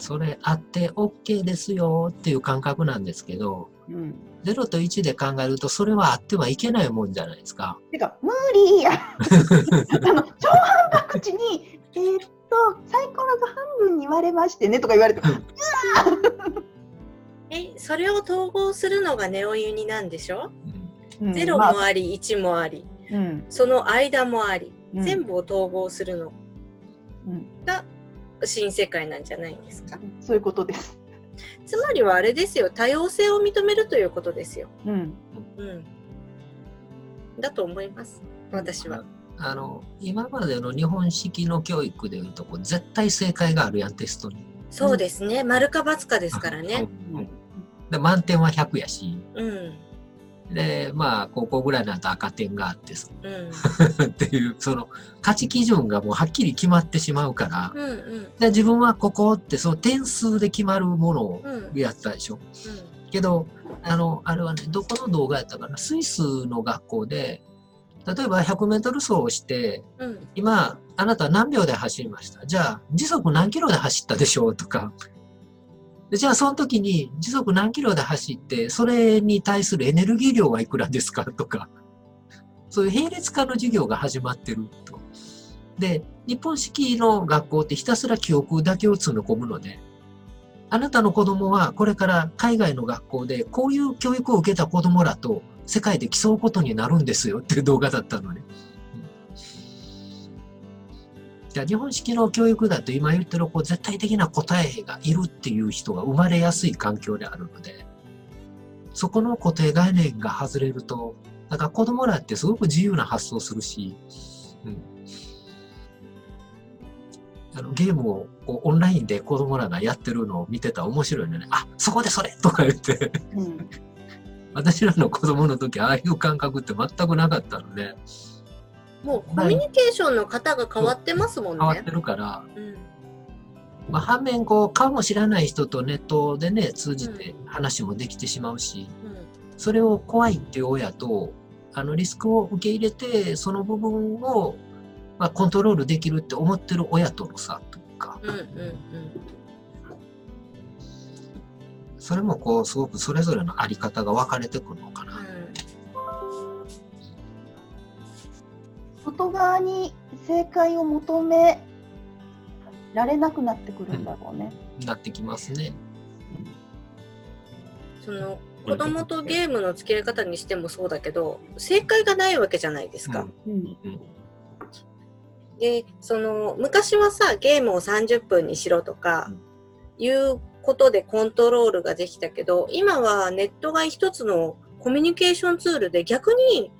それあって OK ですよっていう感覚なんですけど、うん。0と1で考えるとそれはあってはいけないもんじゃないですか。てか、無理や。あの、超反博地に、えーっと、サイコロが半分に割れましてねとか言われて、え、それを統合するのがネオユニなんでしょ、うん。ゼロまあ。もあり、1もあり、うん。その間もあり、うん。全部を統合するのうん。が新世界なんじゃないんですか。そういうことです。つまりはあれですよ、多様性を認めるということですよ。うん。うん。だと思います、私は。あの今までの日本式の教育でいうとこう絶対正解があるやんテストに。そうですね、丸か×かですからね。うんで満点は100やしうん、でまあ高校ぐらいになると赤点があってさ。うん、っていうその価値基準がもうはっきり決まってしまうから。うん、うん、で自分はここってその点数で決まるものをうん、うん、やったでしょ。けどあのあれはねどこの動画やったかな。スイスの学校で例えば 100m 走をしてうん、今あなたは何秒で走りました？じゃあ時速何キロで走ったでしょう？とかでじゃあその時に時速何キロで走ってそれに対するエネルギー量はいくらですかとかそういう並列化の授業が始まってると。で日本式の学校ってひたすら記憶だけを詰め込むのであなたの子供はこれから海外の学校でこういう教育を受けた子供らと世界で競うことになるんですよっていう動画だったのね。じゃあ日本式の教育だと今言ってるこう絶対的な答えがいるっていう人が生まれやすい環境であるので、そこの固定概念が外れると、だから子供らってすごく自由な発想するし、うん、あのゲームをこうオンラインで子供らがやってるのを見てたら面白いのね。あ、そこでそれとか言って、うん。私らの子供の時ああいう感覚って全くなかったので、もうコミュニケーションの型が変わってますもんね。変わって。るから、うん、まあ、反面こう顔も知らない人とネットでね通じて話もできてしまうし、それを怖いっていう親とあのリスクを受け入れてその部分を、まあ、コントロールできるって思ってる親との差というか。うん、うん、うん、それもこうすごくそれぞれのあり方が分かれてくるのかな。外側に正解を求められなくなってくるんだろうね。なってきますね。その子供とゲームの付き合い方にしてもそうだけど正解がないわけじゃないですか。うん。うんでその昔はさゲームを30分にしろとかいうことでコントロールができたけど今はネットが一つのコミュニケーションツールで逆に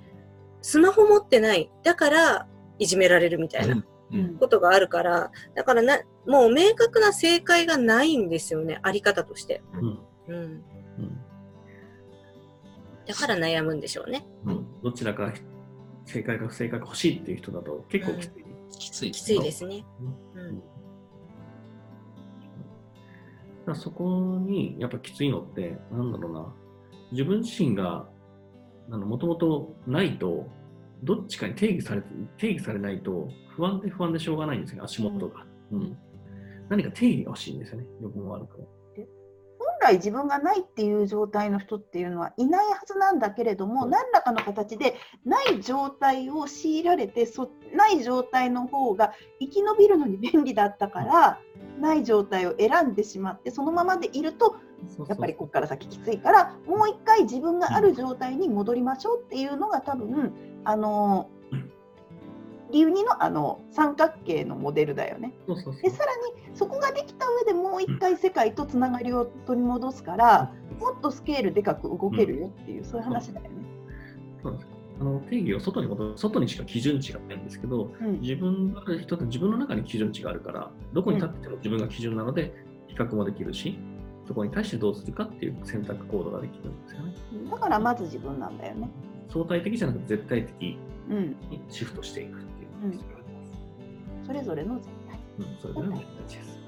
スマホ持ってない。だからいじめられるみたいなうんことがあるからだからなもう明確な正解がないんですよね。あり方として。うん。うん、うん。だから悩むんでしょうね。うん。どちらか正解か不正解か欲しいっていう人だと結構きつい。きつい。きついですね。うん。だからそこにやっぱきついのって、なんだろうな、自分自身がもともとないと、どっちかに定義されて定義されないと不安で不安でしょうがないんですよ、足元が。うん何か定義が欲しいんですよね、良くも悪くも。本来自分がないっていう状態の人っていうのはいないはずなんだけれども、何らかの形でない状態を強いられてそない状態の方が生き延びるのに便利だったからない状態を選んでしまってそのままでいるとやっぱりここから先きついからもう一回自分がある状態に戻りましょうっていうのが多分あの理由2のあの三角形のモデルだよね。でさらにそこができた上でもう一回世界とつながりを取り戻すからもっとスケールでかく動けるよっていう、そういう話だよね。あの定義を外に戻す外にしか基準値がないんですけど、うん自分がある人って自分の中に基準値があるから、どこに立ってても自分が基準なので、比較もできるし、そこに対してどうするかっていう選択行動ができるんですよね。だからまず自分なんだよね。相対的じゃなくて絶対的うん、にシフトしていくっていうのが必要になります。それぞれの絶対。うん、それぞれの絶対値です。